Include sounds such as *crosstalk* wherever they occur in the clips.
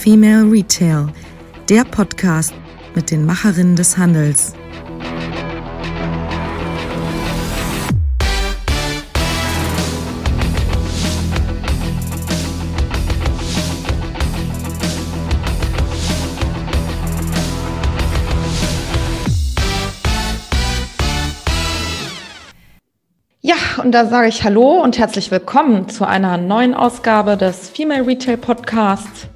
Female Retail, der Podcast mit den Macherinnen des Handels. Ja, und da sage ich Hallo und herzlich willkommen zu einer neuen Ausgabe des Female Retail Podcasts,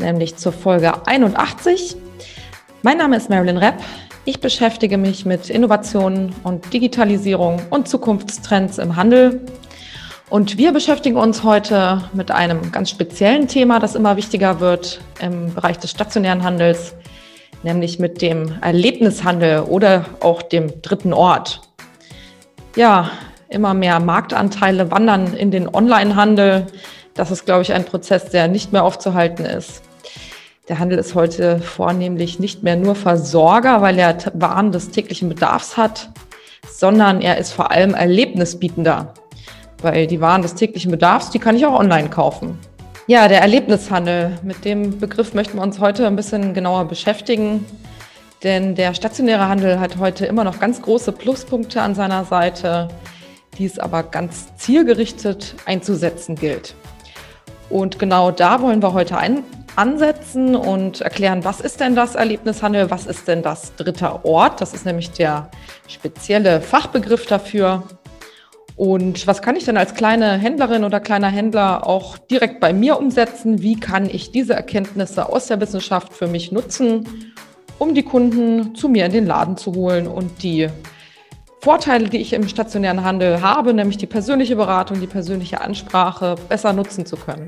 nämlich zur Folge 81. Mein Name ist Marilyn Repp. Ich beschäftige mich mit Innovationen und Digitalisierung und Zukunftstrends im Handel. Und wir beschäftigen uns heute mit einem ganz speziellen Thema, das immer wichtiger wird im Bereich des stationären Handels, nämlich mit dem Erlebnishandel oder auch dem dritten Ort. Ja, Immer mehr Marktanteile wandern in den Onlinehandel. Das ist, glaube ich, ein Prozess, der nicht mehr aufzuhalten ist. Der Handel ist heute vornehmlich nicht mehr nur Versorger, weil er Waren des täglichen Bedarfs hat, sondern er ist vor allem Erlebnisbietender, weil die Waren des täglichen Bedarfs, die kann ich auch online kaufen. Ja, der Erlebnishandel, mit dem Begriff möchten wir uns heute ein bisschen genauer beschäftigen, denn der stationäre Handel hat heute immer noch ganz große Pluspunkte an seiner Seite die es aber ganz zielgerichtet einzusetzen gilt. Und genau da wollen wir heute ein, ansetzen und erklären, was ist denn das Erlebnishandel, was ist denn das dritte Ort, das ist nämlich der spezielle Fachbegriff dafür. Und was kann ich denn als kleine Händlerin oder kleiner Händler auch direkt bei mir umsetzen? Wie kann ich diese Erkenntnisse aus der Wissenschaft für mich nutzen, um die Kunden zu mir in den Laden zu holen und die Vorteile, die ich im stationären Handel habe, nämlich die persönliche Beratung, die persönliche Ansprache, besser nutzen zu können.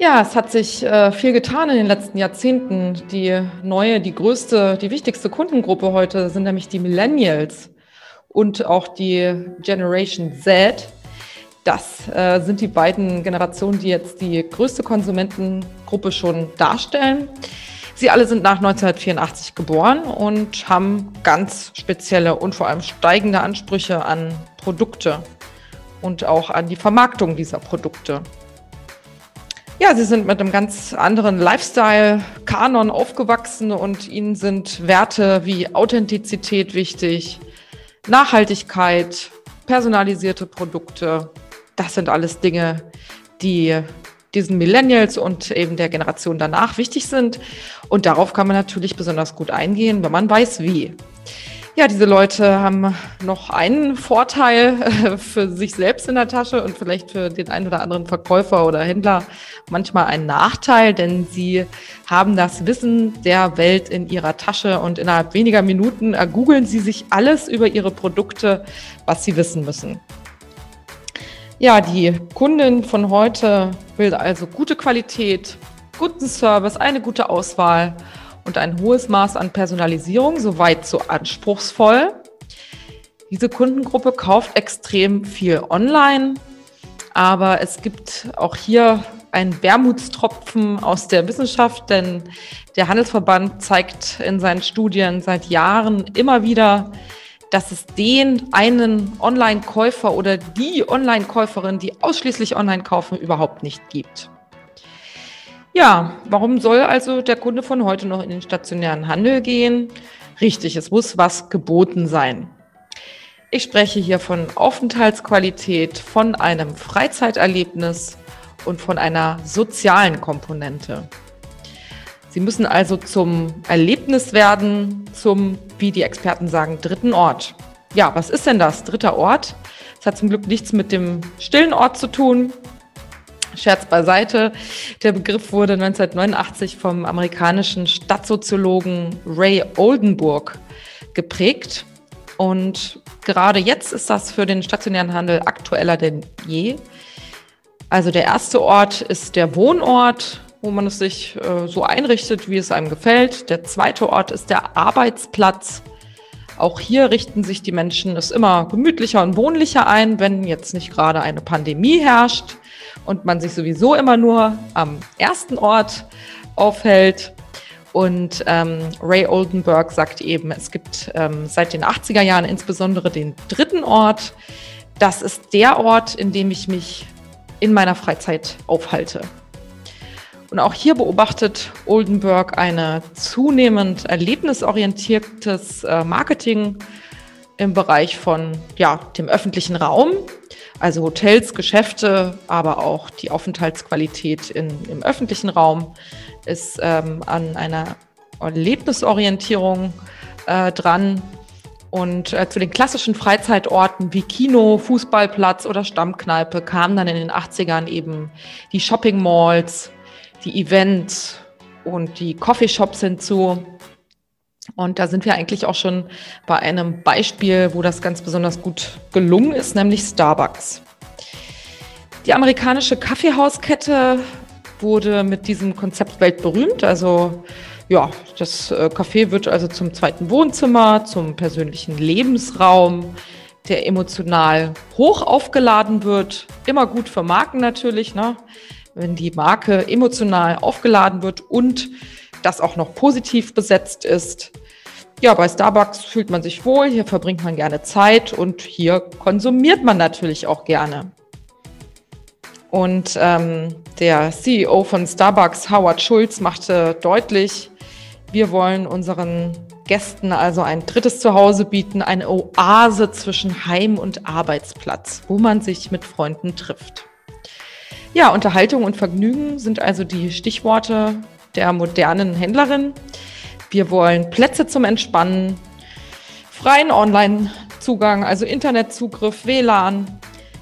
Ja, es hat sich äh, viel getan in den letzten Jahrzehnten. Die neue, die größte, die wichtigste Kundengruppe heute sind nämlich die Millennials und auch die Generation Z. Das äh, sind die beiden Generationen, die jetzt die größte Konsumentengruppe schon darstellen. Sie alle sind nach 1984 geboren und haben ganz spezielle und vor allem steigende Ansprüche an Produkte und auch an die Vermarktung dieser Produkte. Ja, sie sind mit einem ganz anderen Lifestyle-Kanon aufgewachsen und ihnen sind Werte wie Authentizität wichtig, Nachhaltigkeit, personalisierte Produkte. Das sind alles Dinge, die diesen Millennials und eben der Generation danach wichtig sind. Und darauf kann man natürlich besonders gut eingehen, wenn man weiß, wie. Ja, diese Leute haben noch einen Vorteil äh, für sich selbst in der Tasche und vielleicht für den einen oder anderen Verkäufer oder Händler manchmal einen Nachteil, denn sie haben das Wissen der Welt in ihrer Tasche und innerhalb weniger Minuten ergoogeln sie sich alles über ihre Produkte, was sie wissen müssen. Ja, die Kundin von heute will also gute Qualität, guten Service, eine gute Auswahl und ein hohes Maß an Personalisierung, soweit so anspruchsvoll. Diese Kundengruppe kauft extrem viel online, aber es gibt auch hier einen Wermutstropfen aus der Wissenschaft, denn der Handelsverband zeigt in seinen Studien seit Jahren immer wieder, dass es den einen Online-Käufer oder die Online-Käuferin, die ausschließlich online kaufen, überhaupt nicht gibt. Ja, warum soll also der Kunde von heute noch in den stationären Handel gehen? Richtig, es muss was geboten sein. Ich spreche hier von Aufenthaltsqualität, von einem Freizeiterlebnis und von einer sozialen Komponente. Sie müssen also zum Erlebnis werden, zum, wie die Experten sagen, dritten Ort. Ja, was ist denn das? Dritter Ort? Das hat zum Glück nichts mit dem stillen Ort zu tun. Scherz beiseite. Der Begriff wurde 1989 vom amerikanischen Stadtsoziologen Ray Oldenburg geprägt. Und gerade jetzt ist das für den stationären Handel aktueller denn je. Also der erste Ort ist der Wohnort, wo man es sich äh, so einrichtet, wie es einem gefällt. Der zweite Ort ist der Arbeitsplatz. Auch hier richten sich die Menschen es immer gemütlicher und wohnlicher ein, wenn jetzt nicht gerade eine Pandemie herrscht und man sich sowieso immer nur am ersten Ort aufhält. Und ähm, Ray Oldenburg sagt eben, es gibt ähm, seit den 80er Jahren insbesondere den dritten Ort. Das ist der Ort, in dem ich mich in meiner Freizeit aufhalte. Und auch hier beobachtet Oldenburg eine zunehmend erlebnisorientiertes äh, Marketing im Bereich von ja, dem öffentlichen Raum, also Hotels, Geschäfte, aber auch die Aufenthaltsqualität in, im öffentlichen Raum ist ähm, an einer Erlebnisorientierung äh, dran. Und äh, zu den klassischen Freizeitorten wie Kino, Fußballplatz oder Stammkneipe kamen dann in den 80ern eben die Shopping Malls, die Events und die Coffeeshops hinzu. Und da sind wir eigentlich auch schon bei einem Beispiel, wo das ganz besonders gut gelungen ist, nämlich Starbucks. Die amerikanische Kaffeehauskette wurde mit diesem Konzept weltberühmt. Also ja, das äh, Café wird also zum zweiten Wohnzimmer, zum persönlichen Lebensraum, der emotional hoch aufgeladen wird. Immer gut für Marken natürlich, ne? Wenn die Marke emotional aufgeladen wird und das auch noch positiv besetzt ist. Ja, bei Starbucks fühlt man sich wohl, hier verbringt man gerne Zeit und hier konsumiert man natürlich auch gerne. Und ähm, der CEO von Starbucks, Howard Schulz, machte deutlich, wir wollen unseren Gästen also ein drittes Zuhause bieten, eine Oase zwischen Heim und Arbeitsplatz, wo man sich mit Freunden trifft. Ja, Unterhaltung und Vergnügen sind also die Stichworte der modernen Händlerin. Wir wollen Plätze zum Entspannen, freien Online-Zugang, also Internetzugriff, WLAN.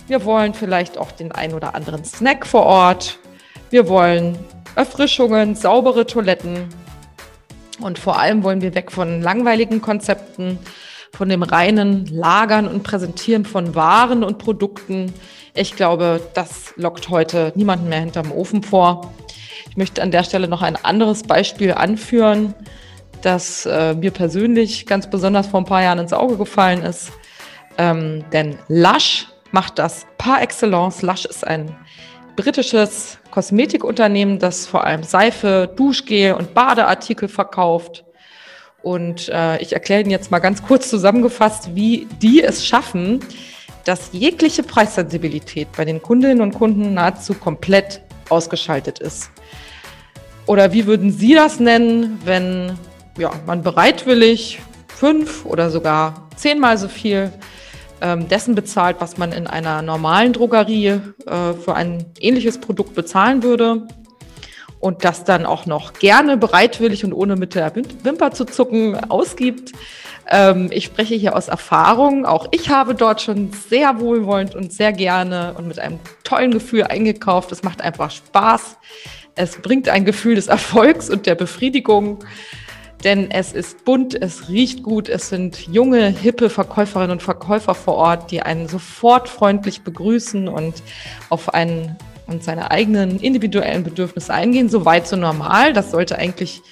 Wir wollen vielleicht auch den ein oder anderen Snack vor Ort. Wir wollen Erfrischungen, saubere Toiletten. Und vor allem wollen wir weg von langweiligen Konzepten, von dem reinen Lagern und Präsentieren von Waren und Produkten. Ich glaube, das lockt heute niemanden mehr hinterm Ofen vor. Ich möchte an der Stelle noch ein anderes Beispiel anführen, das äh, mir persönlich ganz besonders vor ein paar Jahren ins Auge gefallen ist. Ähm, denn Lush macht das par excellence. Lush ist ein britisches Kosmetikunternehmen, das vor allem Seife, Duschgel und Badeartikel verkauft. Und äh, ich erkläre Ihnen jetzt mal ganz kurz zusammengefasst, wie die es schaffen, dass jegliche Preissensibilität bei den Kundinnen und Kunden nahezu komplett ausgeschaltet ist. Oder wie würden Sie das nennen, wenn ja, man bereitwillig fünf oder sogar zehnmal so viel ähm, dessen bezahlt, was man in einer normalen Drogerie äh, für ein ähnliches Produkt bezahlen würde? Und das dann auch noch gerne bereitwillig und ohne mit der Wimper zu zucken ausgibt. Ähm, ich spreche hier aus Erfahrung. Auch ich habe dort schon sehr wohlwollend und sehr gerne und mit einem tollen Gefühl eingekauft. Es macht einfach Spaß. Es bringt ein Gefühl des Erfolgs und der Befriedigung, denn es ist bunt, es riecht gut, es sind junge, hippe Verkäuferinnen und Verkäufer vor Ort, die einen sofort freundlich begrüßen und auf einen und seine eigenen individuellen Bedürfnisse eingehen. So weit, so normal. Das sollte eigentlich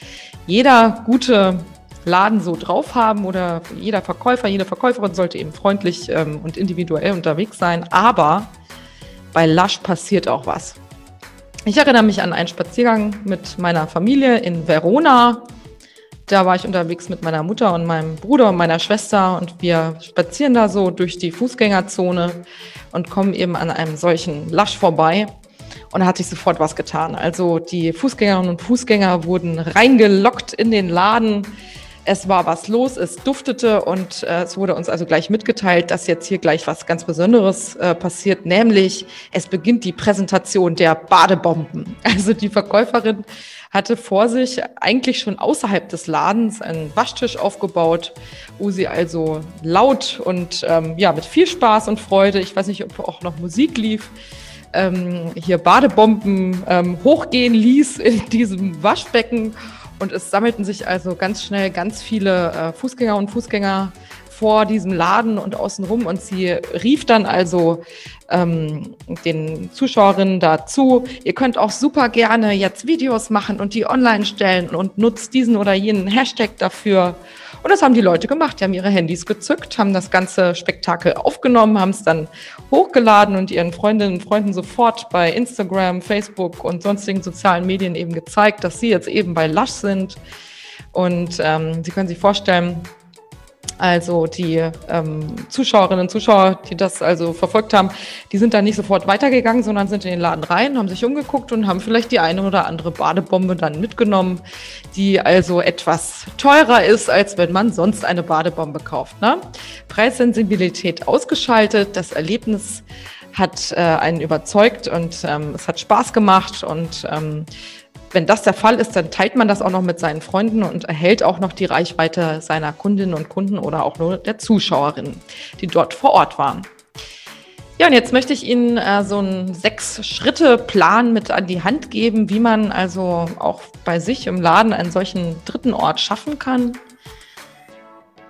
jeder gute Laden so drauf haben oder jeder Verkäufer, jede Verkäuferin sollte eben freundlich ähm, und individuell unterwegs sein. Aber bei Lush passiert auch was. Ich erinnere mich an einen Spaziergang mit meiner Familie in Verona. Da war ich unterwegs mit meiner Mutter und meinem Bruder und meiner Schwester und wir spazieren da so durch die Fußgängerzone und kommen eben an einem solchen Lush vorbei. Und hat sich sofort was getan. Also die Fußgängerinnen und Fußgänger wurden reingelockt in den Laden. Es war was los, es duftete und äh, es wurde uns also gleich mitgeteilt, dass jetzt hier gleich was ganz Besonderes äh, passiert, nämlich es beginnt die Präsentation der Badebomben. *laughs* Also die Verkäuferin hatte vor sich eigentlich schon außerhalb des Ladens einen Waschtisch aufgebaut, wo sie also laut und ähm, ja mit viel Spaß und Freude, ich weiß nicht, ob auch noch Musik lief, ähm, hier Badebomben ähm, hochgehen ließ in *laughs* diesem Waschbecken. Und es sammelten sich also ganz schnell ganz viele äh, Fußgänger und Fußgänger vor diesem Laden und außenrum. Und sie rief dann also ähm, den Zuschauerinnen dazu, ihr könnt auch super gerne jetzt Videos machen und die online stellen und nutzt diesen oder jenen Hashtag dafür. Und das haben die Leute gemacht. Die haben ihre Handys gezückt, haben das ganze Spektakel aufgenommen, haben es dann hochgeladen und ihren Freundinnen und Freunden sofort bei Instagram, Facebook und sonstigen sozialen Medien eben gezeigt, dass sie jetzt eben bei Lush sind. Und ähm, Sie können sich vorstellen, Also die ähm, Zuschauerinnen und Zuschauer, die das also verfolgt haben, die sind dann nicht sofort weitergegangen, sondern sind in den Laden rein, haben sich umgeguckt und haben vielleicht die eine oder andere Badebombe dann mitgenommen, die also etwas teurer ist, als wenn man sonst eine Badebombe kauft. Ne? Preissensibilität ausgeschaltet, das Erlebnis hat äh, einen überzeugt und ähm, es hat Spaß gemacht und ähm, wenn das der Fall ist, dann teilt man das auch noch mit seinen Freunden und erhält auch noch die Reichweite seiner Kundinnen und Kunden oder auch nur der Zuschauerinnen, die dort vor Ort waren. Ja, und jetzt möchte ich Ihnen äh, so einen Sechs-Schritte-Plan mit an die Hand geben, wie man also auch bei sich im Laden einen solchen dritten Ort schaffen kann.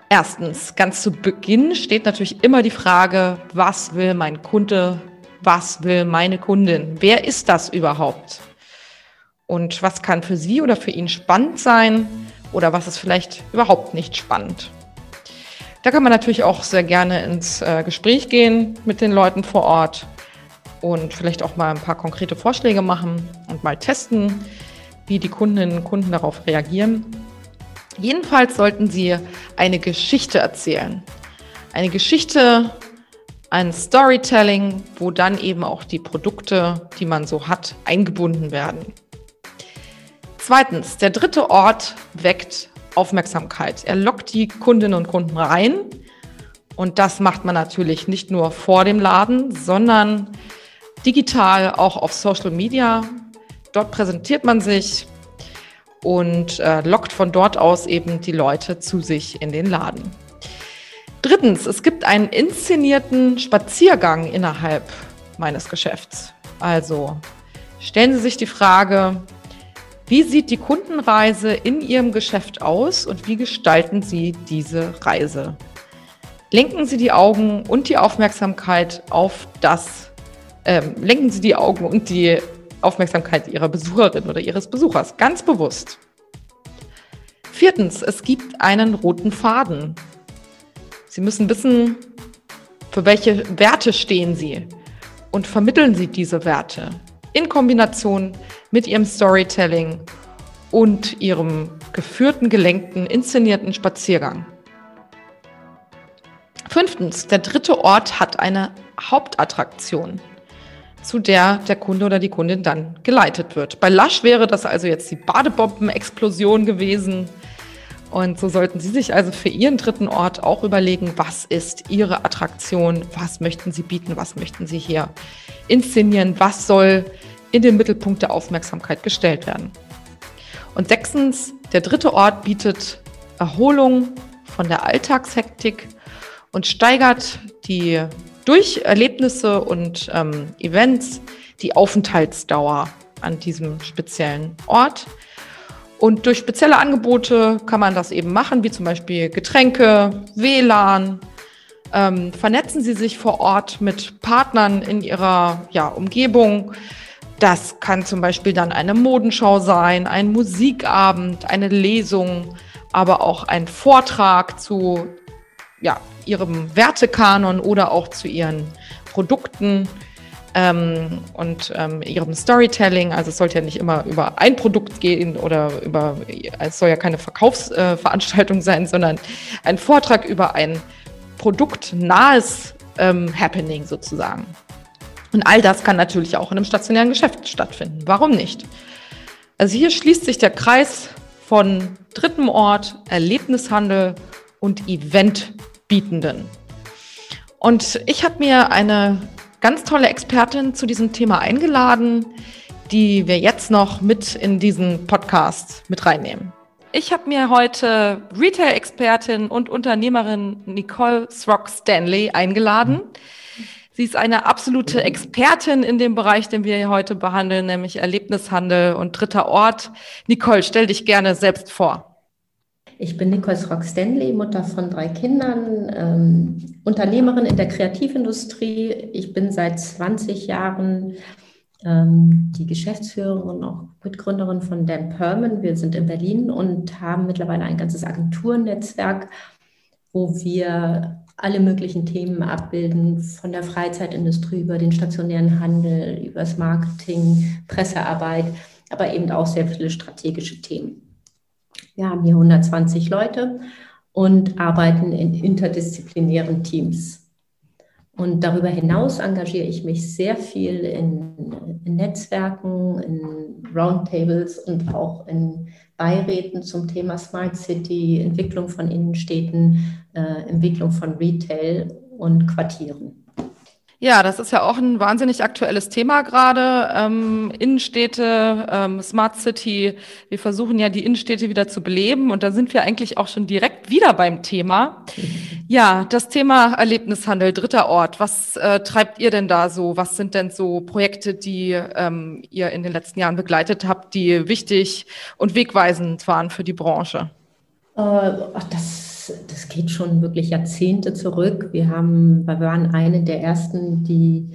Erstens, ganz zu Beginn steht natürlich immer die Frage, was will mein Kunde, was will meine Kundin? Wer ist das überhaupt? Und was kann für sie oder für ihn spannend sein oder was ist vielleicht überhaupt nicht spannend. Da kann man natürlich auch sehr gerne ins äh, Gespräch gehen mit den Leuten vor Ort und vielleicht auch mal ein paar konkrete Vorschläge machen und mal testen, wie die Kundinnen und Kunden darauf reagieren. Jedenfalls sollten Sie eine Geschichte erzählen. Eine Geschichte, ein Storytelling, wo dann eben auch die Produkte, die man so hat, eingebunden werden. Zweitens, der dritte Ort weckt Aufmerksamkeit. Er lockt die Kundinnen und Kunden rein. Und das macht man natürlich nicht nur vor dem Laden, sondern digital auch auf Social Media. Dort präsentiert man sich und äh, lockt von dort aus eben die Leute zu sich in den Laden. Drittens, es gibt einen inszenierten Spaziergang innerhalb meines Geschäfts. Also stellen Sie sich die Frage, wie sieht die Kundenreise in Ihrem Geschäft aus und wie gestalten Sie diese Reise? Lenken Sie die Augen und die Aufmerksamkeit auf das, ähm, lenken Sie die Augen und die Aufmerksamkeit Ihrer Besucherin oder Ihres Besuchers ganz bewusst. Viertens, es gibt einen roten Faden. Sie müssen wissen, für welche Werte stehen Sie und vermitteln Sie diese Werte in Kombination mit ihrem Storytelling und ihrem geführten, gelenkten, inszenierten Spaziergang. Fünftens, der dritte Ort hat eine Hauptattraktion, zu der der Kunde oder die Kundin dann geleitet wird. Bei Lush wäre das also jetzt die Badebomben-Explosion gewesen. Und so sollten Sie sich also für Ihren dritten Ort auch überlegen, was ist Ihre Attraktion, was möchten Sie bieten, was möchten Sie hier inszenieren, was soll in den Mittelpunkt der Aufmerksamkeit gestellt werden. Und sechstens, der dritte Ort bietet Erholung von der Alltagshektik und steigert die durch Erlebnisse und ähm, Events die Aufenthaltsdauer an diesem speziellen Ort. Und durch spezielle Angebote kann man das eben machen, wie zum Beispiel Getränke, WLAN. Ähm, vernetzen Sie sich vor Ort mit Partnern in Ihrer ja, Umgebung. Das kann zum Beispiel dann eine Modenschau sein, ein Musikabend, eine Lesung, aber auch ein Vortrag zu ja, ihrem Wertekanon oder auch zu ihren Produkten ähm, und ähm, ihrem Storytelling. Also es sollte ja nicht immer über ein Produkt gehen oder über, es soll ja keine Verkaufsveranstaltung äh, sein, sondern ein Vortrag über ein produktnahes ähm, Happening sozusagen. Und all das kann natürlich auch in einem stationären Geschäft stattfinden. Warum nicht? Also hier schließt sich der Kreis von drittem Ort, Erlebnishandel und Eventbietenden. Und ich habe mir eine ganz tolle Expertin zu diesem Thema eingeladen, die wir jetzt noch mit in diesen Podcast mit reinnehmen. Ich habe mir heute Retail-Expertin und Unternehmerin Nicole Throck Stanley eingeladen. Mhm Sie ist eine absolute Expertin in dem Bereich, den wir heute behandeln, nämlich Erlebnishandel und dritter Ort. Nicole, stell dich gerne selbst vor. Ich bin Nicole Rock Stanley, Mutter von drei Kindern, ähm, Unternehmerin in der Kreativindustrie. Ich bin seit 20 Jahren ähm, die Geschäftsführerin und auch Mitgründerin von Dan Perman. Wir sind in Berlin und haben mittlerweile ein ganzes Agenturnetzwerk, wo wir alle möglichen Themen abbilden, von der Freizeitindustrie über den stationären Handel, über das Marketing, Pressearbeit, aber eben auch sehr viele strategische Themen. Wir haben hier 120 Leute und arbeiten in interdisziplinären Teams. Und darüber hinaus engagiere ich mich sehr viel in, in Netzwerken, in Roundtables und auch in Beiräten zum Thema Smart City, Entwicklung von Innenstädten, äh, Entwicklung von Retail und Quartieren. Ja, das ist ja auch ein wahnsinnig aktuelles Thema gerade. Ähm, Innenstädte, ähm, Smart City. Wir versuchen ja die Innenstädte wieder zu beleben und da sind wir eigentlich auch schon direkt wieder beim Thema. *laughs* Ja, das Thema Erlebnishandel, dritter Ort. Was äh, treibt ihr denn da so? Was sind denn so Projekte, die ähm, ihr in den letzten Jahren begleitet habt, die wichtig und wegweisend waren für die Branche? Äh, ach, das das geht schon wirklich Jahrzehnte zurück. Wir, haben, wir waren eine der ersten, die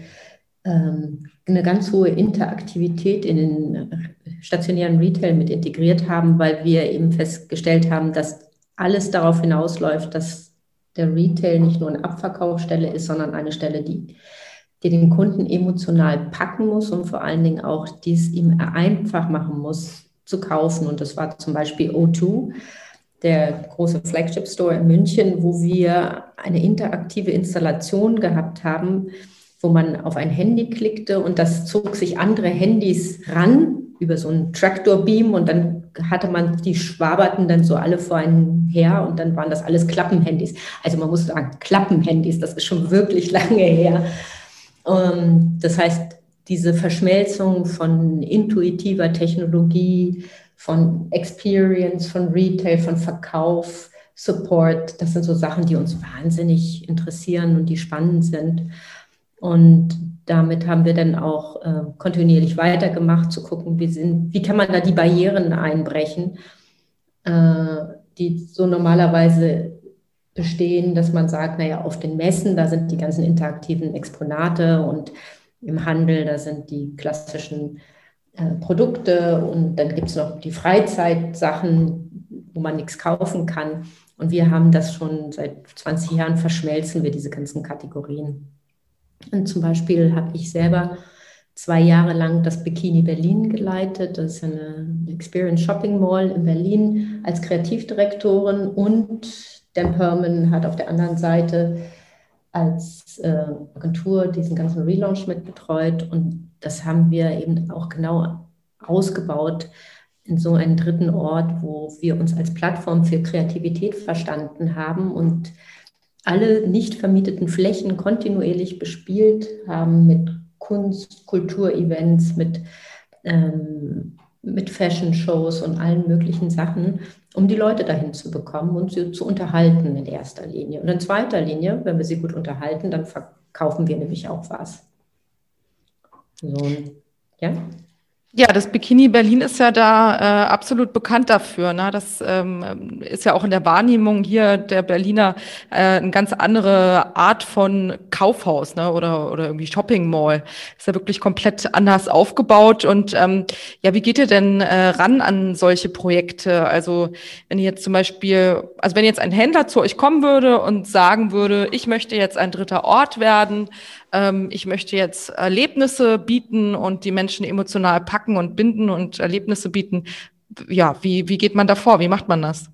ähm, eine ganz hohe Interaktivität in den stationären Retail mit integriert haben, weil wir eben festgestellt haben, dass alles darauf hinausläuft, dass der Retail nicht nur eine Abverkaufsstelle ist, sondern eine Stelle, die, die den Kunden emotional packen muss und vor allen Dingen auch dies ihm einfach machen muss zu kaufen. Und das war zum Beispiel O2 der große Flagship Store in München, wo wir eine interaktive Installation gehabt haben, wo man auf ein Handy klickte und das zog sich andere Handys ran über so einen Traktorbeam und dann hatte man, die schwaberten dann so alle vor einen her und dann waren das alles Klappenhandys. Also man muss sagen, Klappenhandys, das ist schon wirklich *laughs* lange her. Ähm, das heißt, diese Verschmelzung von intuitiver Technologie, von Experience, von Retail, von Verkauf, Support. Das sind so Sachen, die uns wahnsinnig interessieren und die spannend sind. Und damit haben wir dann auch äh, kontinuierlich weitergemacht, zu gucken, wie, sind, wie kann man da die Barrieren einbrechen, äh, die so normalerweise bestehen, dass man sagt, naja, auf den Messen, da sind die ganzen interaktiven Exponate und im Handel, da sind die klassischen äh, Produkte und dann gibt es noch die Freizeitsachen, wo man nichts kaufen kann. Und wir haben das schon seit 20 Jahren verschmelzen wir diese ganzen Kategorien. Und zum Beispiel habe ich selber zwei Jahre lang das Bikini Berlin geleitet. Das ist eine Experience Shopping Mall in Berlin als Kreativdirektorin und Dan Perman hat auf der anderen Seite als äh, Agentur diesen ganzen Relaunch mitbetreut und das haben wir eben auch genau ausgebaut in so einen dritten Ort, wo wir uns als Plattform für Kreativität verstanden haben und alle nicht vermieteten Flächen kontinuierlich bespielt haben mit Kunst, Kulturevents, mit ähm, mit Fashion-Shows und allen möglichen Sachen, um die Leute dahin zu bekommen und sie zu unterhalten in erster Linie. Und in zweiter Linie, wenn wir sie gut unterhalten, dann verkaufen wir nämlich auch was. So, ja. Ja, das Bikini Berlin ist ja da äh, absolut bekannt dafür. Ne? Das ähm, ist ja auch in der Wahrnehmung hier der Berliner äh, eine ganz andere Art von Kaufhaus ne? oder, oder irgendwie Shopping Mall. Ist ja wirklich komplett anders aufgebaut. Und ähm, ja, wie geht ihr denn äh, ran an solche Projekte? Also wenn ihr jetzt zum Beispiel, also wenn jetzt ein Händler zu euch kommen würde und sagen würde, ich möchte jetzt ein dritter Ort werden, ähm, ich möchte jetzt Erlebnisse bieten und die Menschen emotional packen und binden und Erlebnisse bieten. Ja, wie, wie geht man da vor? Wie macht man das?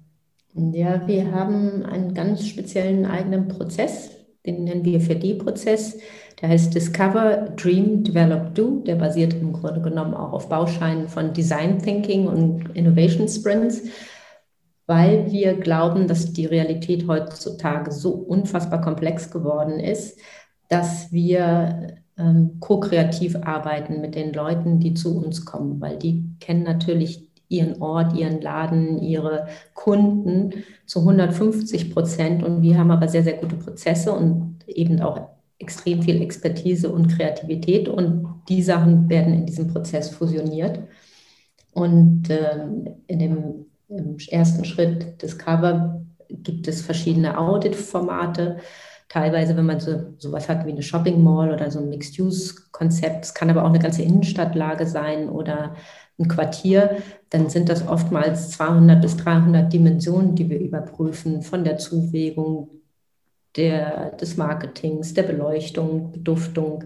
Ja, wir haben einen ganz speziellen eigenen Prozess, den nennen wir 4D-Prozess. Der heißt Discover, Dream, Develop, Do. Der basiert im Grunde genommen auch auf Bauscheinen von Design Thinking und Innovation Sprints, weil wir glauben, dass die Realität heutzutage so unfassbar komplex geworden ist, dass wir ähm, ko-kreativ arbeiten mit den Leuten, die zu uns kommen, weil die kennen natürlich ihren Ort, ihren Laden, ihre Kunden zu 150 Prozent und wir haben aber sehr, sehr gute Prozesse und eben auch extrem viel Expertise und Kreativität und die Sachen werden in diesem Prozess fusioniert. Und ähm, in dem ersten Schritt Discover gibt es verschiedene Audit-Formate teilweise, wenn man so sowas hat wie eine Shopping Mall oder so ein Mixed-Use-Konzept, es kann aber auch eine ganze Innenstadtlage sein oder ein Quartier, dann sind das oftmals 200 bis 300 Dimensionen, die wir überprüfen, von der Zuwägung, der, des Marketings, der Beleuchtung, Beduftung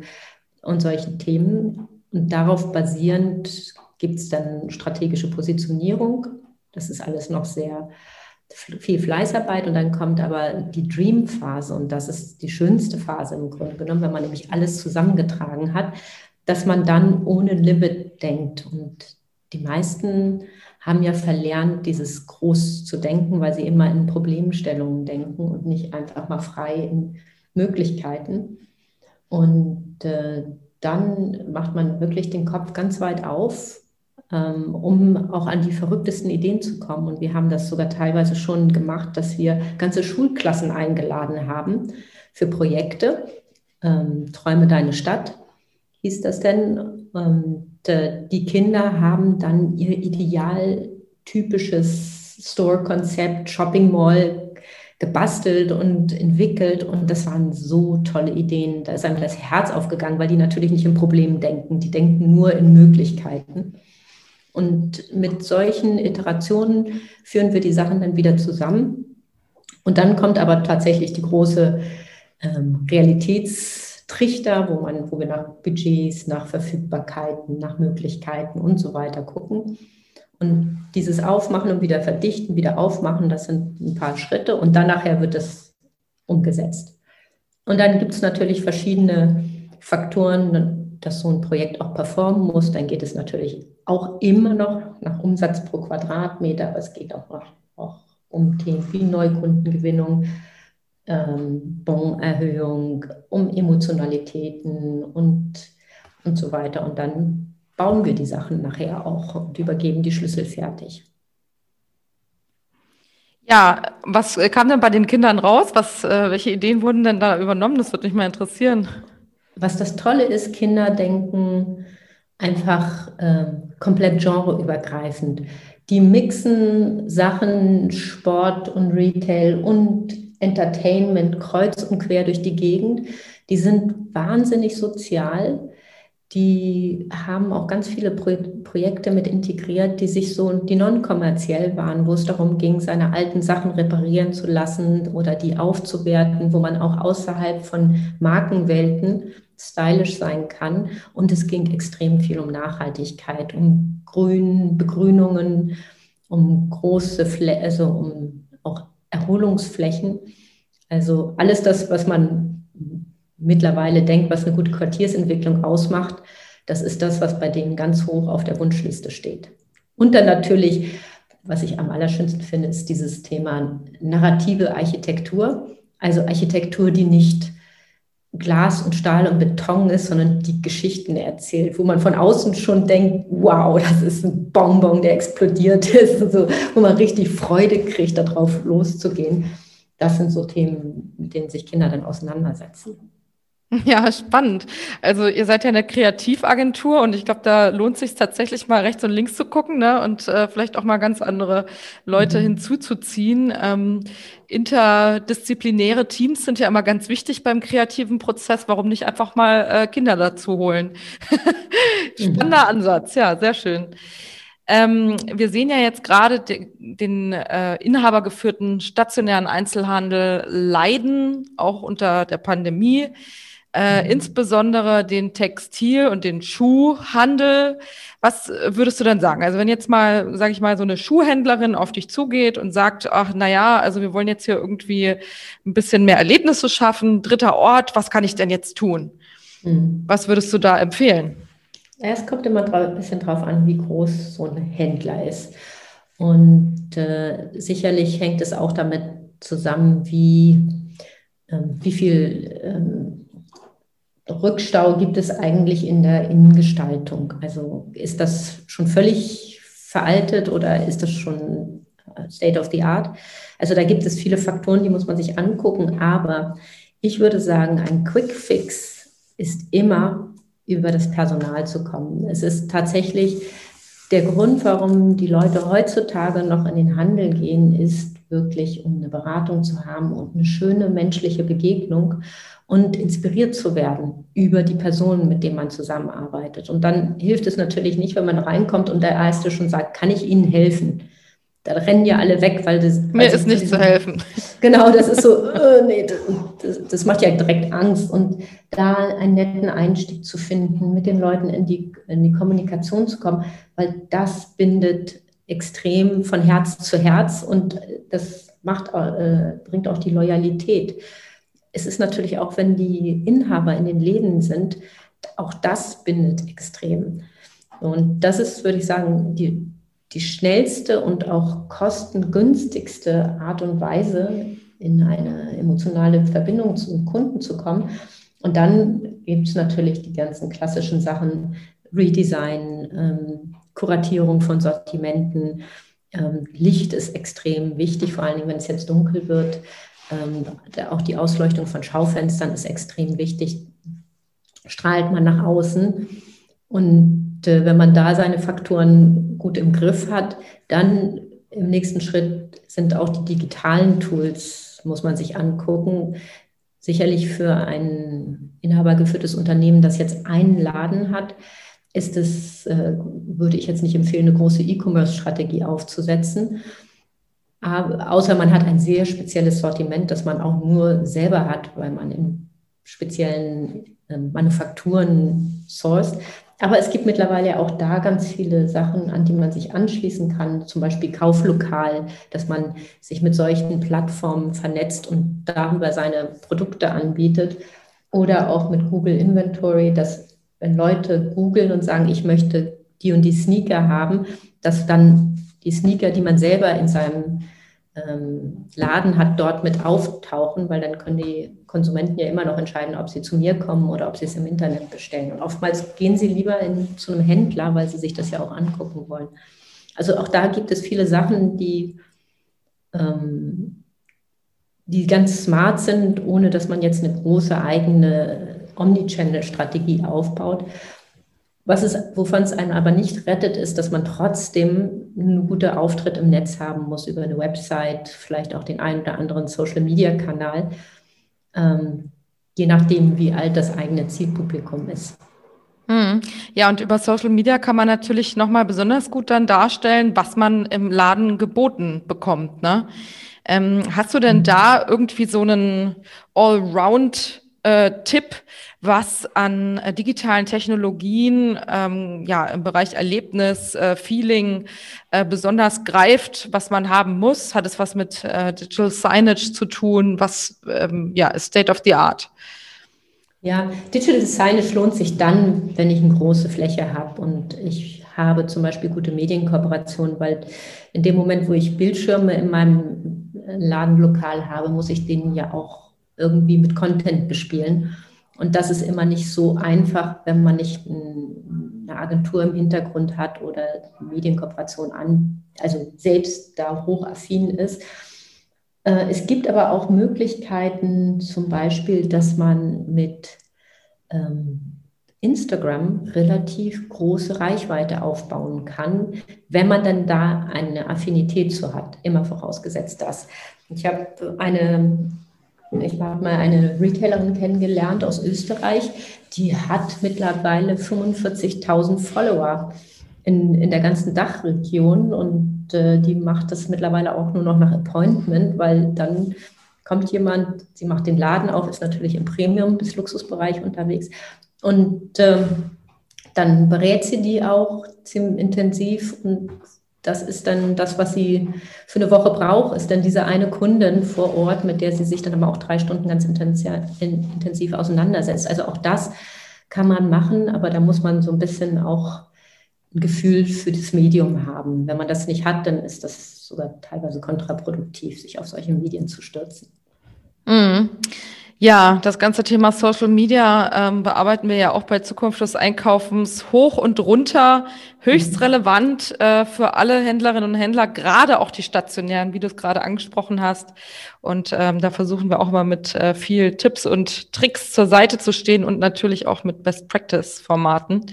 und solchen Themen. Und darauf basierend gibt es dann strategische Positionierung. Das ist alles noch sehr viel Fleißarbeit und dann kommt aber die Dream-Phase und das ist die schönste Phase im Grunde genommen, wenn man nämlich alles zusammengetragen hat, dass man dann ohne Limit denkt. Und die meisten haben ja verlernt, dieses groß zu denken, weil sie immer in Problemstellungen denken und nicht einfach mal frei in Möglichkeiten. Und äh, dann macht man wirklich den Kopf ganz weit auf, um auch an die verrücktesten Ideen zu kommen. Und wir haben das sogar teilweise schon gemacht, dass wir ganze Schulklassen eingeladen haben für Projekte. Ähm, Träume deine Stadt hieß das denn. Und äh, die Kinder haben dann ihr idealtypisches Store-Konzept, Shopping Mall gebastelt und entwickelt und das waren so tolle Ideen. Da ist einem das Herz aufgegangen, weil die natürlich nicht in Problemen denken, die denken nur in Möglichkeiten. Und mit solchen Iterationen führen wir die Sachen dann wieder zusammen. Und dann kommt aber tatsächlich die große ähm, Realitätstrichter, wo, man, wo wir nach Budgets, nach Verfügbarkeiten, nach Möglichkeiten und so weiter gucken. Und dieses Aufmachen und wieder verdichten, wieder aufmachen, das sind ein paar Schritte und dann nachher wird es umgesetzt. Und dann gibt es natürlich verschiedene Faktoren, dass so ein Projekt auch performen muss. Dann geht es natürlich auch immer noch nach Umsatz pro Quadratmeter, aber es geht auch, noch, auch um Themen wie Neukundengewinnung, ähm, Bonerhöhung, um Emotionalitäten und, und so weiter. Und dann bauen wir die Sachen nachher auch und übergeben die Schlüssel fertig. Ja, was kam denn bei den Kindern raus? Was, äh, welche Ideen wurden denn da übernommen? Das würde mich mal interessieren. Was das Tolle ist, Kinder denken einfach äh, komplett genreübergreifend. Die mixen Sachen, Sport und Retail und Entertainment kreuz und quer durch die Gegend. Die sind wahnsinnig sozial die haben auch ganz viele Pro Projekte mit integriert, die sich so, die non-kommerziell waren, wo es darum ging, seine alten Sachen reparieren zu lassen oder die aufzuwerten, wo man auch außerhalb von Markenwelten stylisch sein kann. Und es ging extrem viel um Nachhaltigkeit, um Grün, Begrünungen, um große, Flä also um auch Erholungsflächen. Also alles das, was man mittlerweile denkt, was eine gute Quartiersentwicklung ausmacht, das ist das, was bei denen ganz hoch auf der Wunschliste steht. Und dann natürlich, was ich am allerschönsten finde, ist dieses Thema narrative Architektur. Also Architektur, die nicht Glas und Stahl und Beton ist, sondern die Geschichten erzählt, wo man von außen schon denkt, wow, das ist ein Bonbon, der explodiert *laughs* ist, also, wo man richtig Freude kriegt, darauf loszugehen. Das sind so Themen, mit denen sich Kinder dann auseinandersetzen. *laughs* Ja, spannend. Also ihr seid ja eine Kreativagentur und ich glaube, da lohnt sich tatsächlich mal rechts und links zu gucken ne? und äh, vielleicht auch mal ganz andere Leute mhm. hinzuzuziehen. Ähm, interdisziplinäre Teams sind ja immer ganz wichtig beim kreativen Prozess. Warum nicht einfach mal äh, Kinder dazu holen? *laughs* Spannender mhm. Ansatz, ja, sehr schön. Ähm, wir sehen ja jetzt gerade de den äh, inhabergeführten stationären Einzelhandel leiden, auch unter der Pandemie äh, mhm. insbesondere den Textil- und den Schuhhandel. Was würdest du denn sagen? Also wenn jetzt mal, sage ich mal, so eine Schuhhändlerin auf dich zugeht und sagt, ach na ja, also wir wollen jetzt hier irgendwie ein bisschen mehr Erlebnisse schaffen, dritter Ort, was kann ich denn jetzt tun? Mhm. Was würdest du da empfehlen? es kommt immer ein bisschen drauf an, wie groß so ein Händler ist. Und äh, sicherlich hängt es auch damit zusammen, wie, ähm, wie viel ähm, Rückstau gibt es eigentlich in der Innengestaltung? Also ist das schon völlig veraltet oder ist das schon äh, State of the Art? Also da gibt es viele Faktoren, die muss man sich angucken, aber ich würde sagen, ein Quick Fix ist immer über das Personal zu kommen. Es ist tatsächlich der Grund, warum die Leute heutzutage noch in den Handel gehen, ist wirklich, um eine Beratung zu haben und eine schöne menschliche Begegnung und inspiriert zu werden über die Personen, mit denen man zusammenarbeitet. Und dann hilft es natürlich nicht, wenn man reinkommt und der Erste schon sagt, kann ich Ihnen helfen? Da rennen ja alle weg, weil das. Mir ist nicht zu helfen. *laughs* Genau, das ist so, äh, nee, das, das, macht ja direkt Angst. Und da einen netten Einstieg zu finden, mit den Leuten in die, in die Kommunikation zu kommen, weil das bindet extrem von Herz zu Herz und das macht, äh, bringt auch die Loyalität. Es ist natürlich auch, wenn die Inhaber in den Läden sind, auch das bindet extrem. Und das ist, würde ich sagen, die, die schnellste und auch kostengünstigste Art und Weise, in eine emotionale Verbindung zum Kunden zu kommen. Und dann gibt es natürlich die ganzen klassischen Sachen, Redesign, ähm, Kuratierung von Sortimenten. Ähm, Licht ist extrem wichtig, vor allen Dingen, wenn es jetzt dunkel wird. Ähm, auch die Ausleuchtung von Schaufenstern ist extrem wichtig. Strahlt man nach außen. Und äh, wenn man da seine Faktoren gut im Griff hat, dann im nächsten Schritt sind auch die digitalen Tools, muss man sich angucken. Sicherlich für ein inhabergeführtes Unternehmen, das jetzt einen Laden hat, ist es, äh, würde ich jetzt nicht empfehlen, eine große E-Commerce-Strategie aufzusetzen. Aber, außer man hat ein sehr spezielles Sortiment, das man auch nur selber hat, weil man in speziellen äh, Manufakturen sourced. Aber es gibt mittlerweile auch da ganz viele Sachen, an die man sich anschließen kann, zum Beispiel Kauflokal, dass man sich mit solchen Plattformen vernetzt und darüber seine Produkte anbietet. Oder auch mit Google Inventory, dass wenn Leute googeln und sagen, ich möchte die und die Sneaker haben, dass dann die Sneaker, die man selber in seinem ähm, Laden hat, dort mit auftauchen, weil dann können die Konsumenten ja immer noch entscheiden, ob sie zu mir kommen oder ob sie es im Internet bestellen. Und oftmals gehen sie lieber in, zu einem Händler, weil sie sich das ja auch angucken wollen. Also auch da gibt es viele Sachen, die, ähm, die ganz smart sind, ohne dass man jetzt eine große eigene Omnichannel-Strategie aufbaut. Was es, wovon es einen aber nicht rettet, ist, dass man trotzdem einen guten Auftritt im Netz haben muss über eine Website, vielleicht auch den einen oder anderen Social-Media-Kanal, ähm, je nachdem, wie alt das eigene Zielpublikum ist. Hm. Ja, und über Social Media kann man natürlich nochmal besonders gut dann darstellen, was man im Laden geboten bekommt. Ne? Ähm, hast du denn mhm. da irgendwie so einen Allround- äh, Tipp, was an äh, digitalen Technologien ähm, ja im Bereich Erlebnis, äh, Feeling äh, besonders greift, was man haben muss? Hat es was mit äh, Digital Signage zu tun? Was ähm, ja ist State of the Art? Ja, Digital Signage lohnt sich dann, wenn ich eine große Fläche habe und ich habe zum Beispiel gute Medienkooperationen, weil in dem Moment, wo ich Bildschirme in meinem Ladenlokal habe, muss ich denen ja auch irgendwie mit Content bespielen. Und das ist immer nicht so einfach, wenn man nicht eine Agentur im Hintergrund hat oder Medienkooperation an, also selbst da hochaffin ist. Äh, es gibt aber auch Möglichkeiten, zum Beispiel, dass man mit ähm, Instagram relativ große Reichweite aufbauen kann, wenn man dann da eine Affinität zu hat, immer vorausgesetzt das. Ich habe eine ich habe mal eine Retailerin kennengelernt aus Österreich, die hat mittlerweile 45.000 Follower in, in der ganzen Dachregion und äh, die macht das mittlerweile auch nur noch nach Appointment, weil dann kommt jemand, sie macht den Laden auf, ist natürlich im Premium- bis Luxusbereich unterwegs und äh, dann berät sie die auch ziemlich intensiv und das ist dann das, was sie für eine Woche braucht, ist dann diese eine Kundin vor Ort, mit der sie sich dann aber auch drei Stunden ganz intensiv, auseinandersetzt. Also auch das kann man machen, aber da muss man so ein bisschen auch ein Gefühl für das Medium haben. Wenn man das nicht hat, dann ist das sogar teilweise kontraproduktiv, sich auf solche Medien zu stürzen. Mhm. Ja, das ganze Thema Social Media ähm, bearbeiten wir ja auch bei Zukunft des Einkaufens hoch und runter, höchst mhm. relevant äh, für alle Händlerinnen und Händler, gerade auch die stationären, wie du es gerade angesprochen hast. Und ähm, da versuchen wir auch mal mit äh, viel Tipps und Tricks zur Seite zu stehen und natürlich auch mit Best Practice Formaten.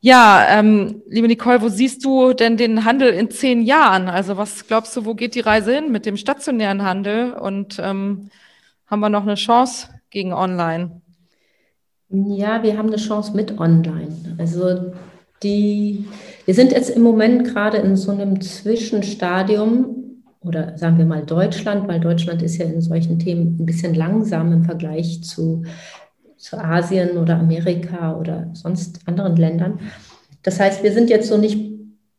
Ja, ähm, liebe Nicole, wo siehst du denn den Handel in zehn Jahren? Also was glaubst du, wo geht die Reise hin mit dem stationären Handel und ähm, haben wir noch eine Chance gegen Online? Ja, wir haben eine Chance mit Online. Also die, wir sind jetzt im Moment gerade in so einem Zwischenstadium oder sagen wir mal Deutschland, weil Deutschland ist ja in solchen Themen ein bisschen langsam im Vergleich zu, zu Asien oder Amerika oder sonst anderen Ländern. Das heißt, wir sind jetzt so nicht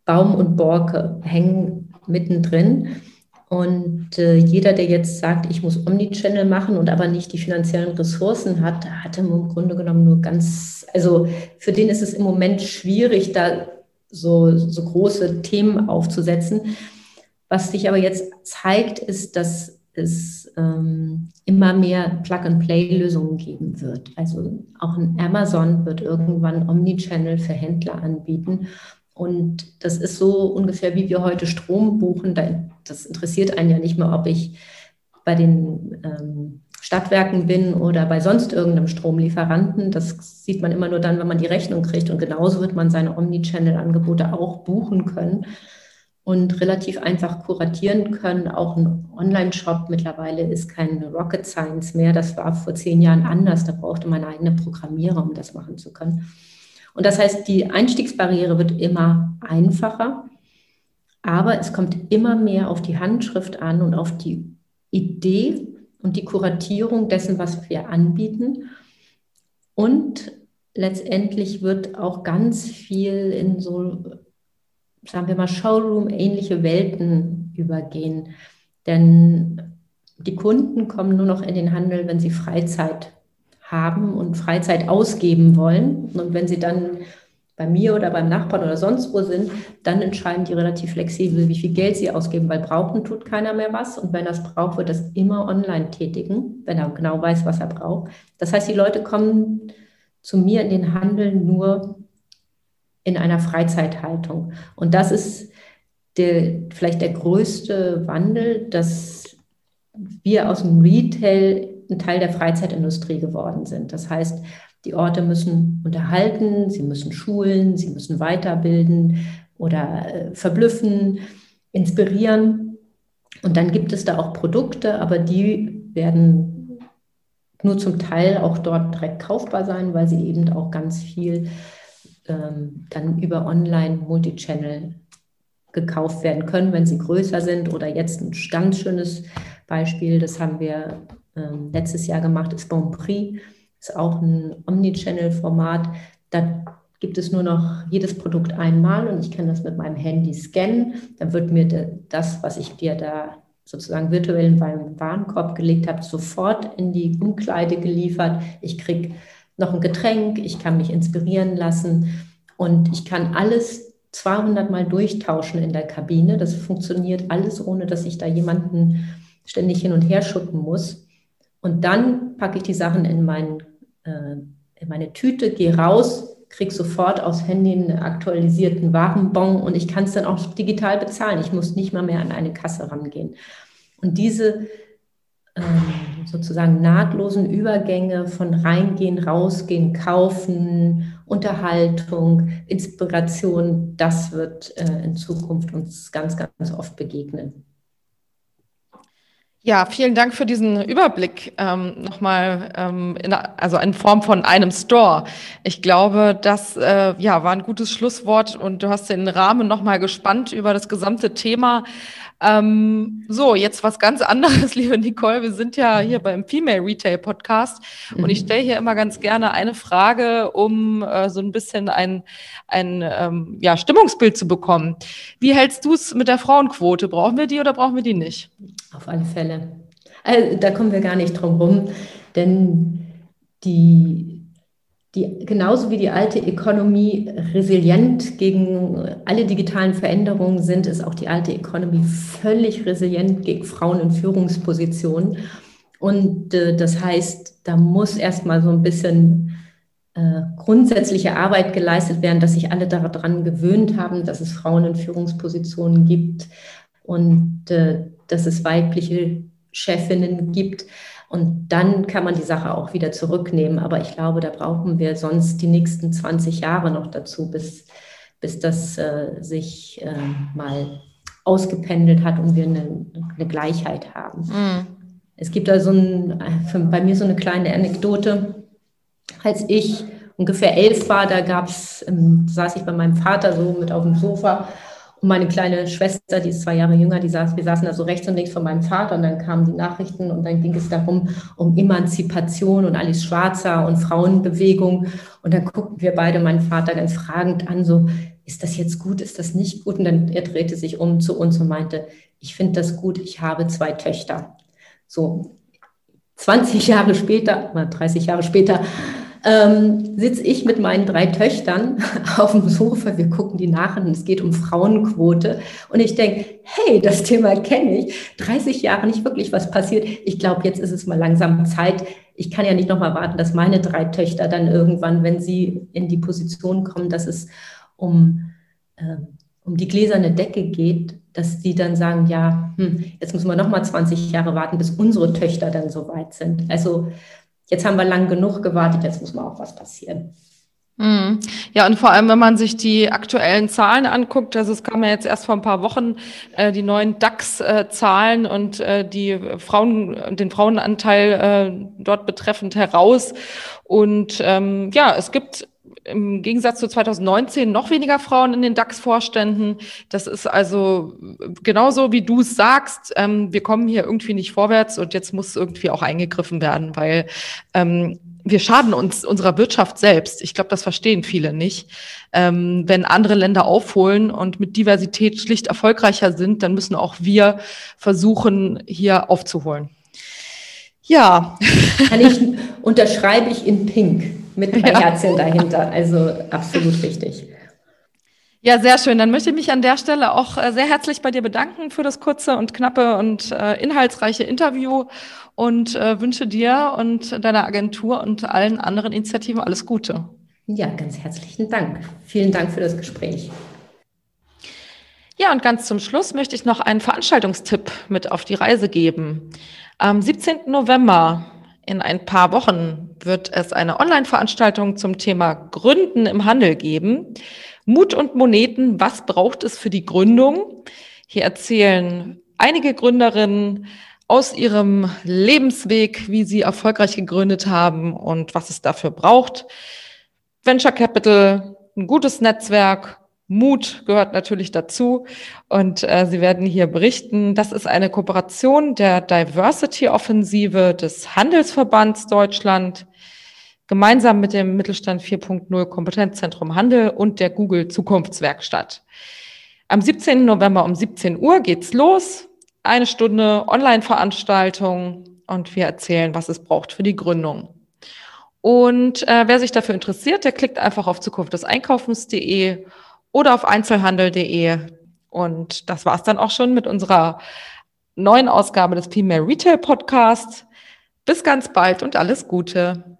Baum und Borke hängen mittendrin. Und äh, jeder, der jetzt sagt, ich muss Omnichannel machen und aber nicht die finanziellen Ressourcen hat, hat im Grunde genommen nur ganz, also für den ist es im Moment schwierig, da so, so große Themen aufzusetzen. Was sich aber jetzt zeigt, ist, dass es ähm, immer mehr Plug-and-Play-Lösungen geben wird. Also auch ein Amazon wird irgendwann Omnichannel für Händler anbieten. Und das ist so ungefähr, wie wir heute Strom buchen. Das interessiert einen ja nicht mehr, ob ich bei den ähm, Stadtwerken bin oder bei sonst irgendeinem Stromlieferanten. Das sieht man immer nur dann, wenn man die Rechnung kriegt. Und genauso wird man seine Omnichannel-Angebote auch buchen können und relativ einfach kuratieren können. Auch ein Online-Shop mittlerweile ist kein Rocket Science mehr. Das war vor zehn Jahren anders. Da brauchte man eigene Programmierer, um das machen zu können. Und das heißt, die Einstiegsbarriere wird immer einfacher, aber es kommt immer mehr auf die Handschrift an und auf die Idee und die Kuratierung dessen, was wir anbieten. Und letztendlich wird auch ganz viel in so, sagen wir mal, Showroom-ähnliche Welten übergehen. Denn die Kunden kommen nur noch in den Handel, wenn sie Freizeit haben und Freizeit ausgeben wollen. Und wenn sie dann bei mir oder beim Nachbarn oder sonst wo sind, dann entscheiden die relativ flexibel, wie viel Geld sie ausgeben, weil brauchen tut keiner mehr was. Und wenn er es braucht, wird das immer online tätigen, wenn er genau weiß, was er braucht. Das heißt, die Leute kommen zu mir in den Handel nur in einer Freizeithaltung. Und das ist der, vielleicht der größte Wandel, dass wir aus dem Retail ein Teil der Freizeitindustrie geworden sind. Das heißt, die Orte müssen unterhalten, sie müssen schulen, sie müssen weiterbilden oder äh, verblüffen, inspirieren. Und dann gibt es da auch Produkte, aber die werden nur zum Teil auch dort direkt kaufbar sein, weil sie eben auch ganz viel ähm, dann über Online, Multichannel gekauft werden können, wenn sie größer sind. Oder jetzt ein ganz schönes Beispiel, das haben wir ähm, letztes Jahr gemacht, ist Bon Prix, ist auch ein Omnichannel-Format. Da gibt es nur noch jedes Produkt einmal und ich kann das mit meinem Handy scannen. Dann wird mir das, was ich dir da sozusagen virtuell in meinen Warenkorb gelegt habe, sofort in die Umkleide geliefert. Ich kriege noch ein Getränk, ich kann mich inspirieren lassen und ich kann alles 200 Mal durchtauschen in der Kabine. Das funktioniert alles, ohne dass ich da jemanden ständig hin und her schuppen muss. Und dann packe ich die Sachen in, mein, äh, in meine Tüte, gehe raus, kriege sofort aus Handy einen aktualisierten Warenbon und ich kann es dann auch digital bezahlen. Ich muss nicht mal mehr an eine Kasse rangehen. Und diese ähm, sozusagen nahtlosen Übergänge von reingehen, rausgehen, kaufen, Unterhaltung, Inspiration, das wird äh, in Zukunft uns ganz, ganz oft begegnen. Ja, vielen Dank für diesen Überblick ähm, nochmal, ähm, in, also in Form von einem Store. Ich glaube, das äh, ja, war ein gutes Schlusswort und du hast den Rahmen nochmal gespannt über das gesamte Thema. Ähm, so, jetzt was ganz anderes, *laughs* liebe Nicole. Wir sind ja hier beim Female Retail Podcast mhm. und ich stelle hier immer ganz gerne eine Frage, um äh, so ein bisschen ein, ein ähm, ja, Stimmungsbild zu bekommen. Wie hältst du es mit der Frauenquote? Brauchen wir die oder brauchen wir die nicht? Auf alle Fälle. Also, da kommen wir gar nicht drum rum, denn die die genauso wie die alte Economy resilient gegen alle digitalen Veränderungen sind, ist auch die alte Economy völlig resilient gegen Frauen in Führungspositionen. Und äh, das heißt, da muss erstmal so ein bisschen äh, grundsätzliche Arbeit geleistet werden, dass sich alle daran gewöhnt haben, dass es Frauen in Führungspositionen gibt und äh, dass es weibliche Chefinnen gibt. Und dann kann man die Sache auch wieder zurücknehmen. Aber ich glaube, da brauchen wir sonst die nächsten 20 Jahre noch dazu, bis, bis das äh, sich äh, mal ausgependelt hat und wir eine, eine Gleichheit haben. Mhm. Es gibt da so ein, bei mir so eine kleine Anekdote. Als ich ungefähr elf war, da gab's, ähm, saß ich bei meinem Vater so mit auf dem Sofa und meine kleine Schwester, die ist zwei Jahre jünger, die saß, wir saßen da so rechts und links von meinem Vater und dann kamen die Nachrichten und dann ging es darum, um Emanzipation und Alice Schwarzer und Frauenbewegung. Und dann guckten wir beide meinen Vater ganz fragend an, so, ist das jetzt gut, ist das nicht gut? Und dann er drehte sich um zu uns und meinte, ich finde das gut, ich habe zwei Töchter. So 20 Jahre später, 30 Jahre später, ähm, sitze ich mit meinen drei Töchtern *laughs* auf dem Sofa, wir gucken die Nachrichten, es geht um Frauenquote und ich denke, hey, das Thema kenne ich, 30 Jahre nicht wirklich was passiert. Ich glaube, jetzt ist es mal langsam Zeit. Ich kann ja nicht noch mal warten, dass meine drei Töchter dann irgendwann, wenn sie in die Position kommen, dass es um, äh, um die gläserne Decke geht, dass die dann sagen, ja, hm, jetzt müssen wir noch mal 20 Jahre warten, bis unsere Töchter dann so weit sind. Also jetzt haben wir lang genug gewartet, jetzt muss mal auch was passieren. Mhm. Ja, und vor allem, wenn man sich die aktuellen Zahlen anguckt, also es kam ja jetzt erst vor ein paar Wochen äh, die neuen DAX-Zahlen äh, und äh, die Frauen, den Frauenanteil äh, dort betreffend heraus. Und ähm, ja, es gibt im Gegensatz zu 2019 noch weniger Frauen in den DAX-Vorständen. Das ist also genauso, wie du es sagst. Ähm, wir kommen hier irgendwie nicht vorwärts und jetzt muss irgendwie auch eingegriffen werden, weil ähm, wir schaden uns unserer Wirtschaft selbst. Ich glaube, das verstehen viele nicht. Ähm, wenn andere Länder aufholen und mit Diversität schlicht erfolgreicher sind, dann müssen auch wir versuchen, hier aufzuholen. Ja. Kann ich, unterschreibe ich in Pink mit drei ja. Herzchen dahinter. Also absolut richtig. Ja, sehr schön. Dann möchte ich mich an der Stelle auch äh, sehr herzlich bei dir bedanken für das kurze und knappe und äh, inhaltsreiche Interview und äh, wünsche dir und deiner Agentur und allen anderen Initiativen alles Gute. Ja, ganz herzlichen Dank. Vielen Dank für das Gespräch. Ja, und ganz zum Schluss möchte ich noch einen Veranstaltungstipp mit auf die Reise geben. Am 17. November in ein paar Wochen wird es eine Online-Veranstaltung zum Thema Gründen im Handel geben. Mut und Moneten, was braucht es für die Gründung? Hier erzählen einige Gründerinnen aus ihrem Lebensweg, wie sie erfolgreich gegründet haben und was es dafür braucht. Venture Capital, ein gutes Netzwerk, Mut gehört natürlich dazu. Und äh, Sie werden hier berichten, das ist eine Kooperation der Diversity-Offensive des Handelsverbands Deutschland, gemeinsam mit dem Mittelstand 4.0 Kompetenzzentrum Handel und der Google Zukunftswerkstatt. Am 17. November um 17 Uhr geht's los. Eine Stunde Online-Veranstaltung und wir erzählen, was es braucht für die Gründung. Und äh, wer sich dafür interessiert, der klickt einfach auf Zukunft des oder auf einzelhandel.de. Und das war's dann auch schon mit unserer neuen Ausgabe des Female Retail Podcasts. Bis ganz bald und alles Gute.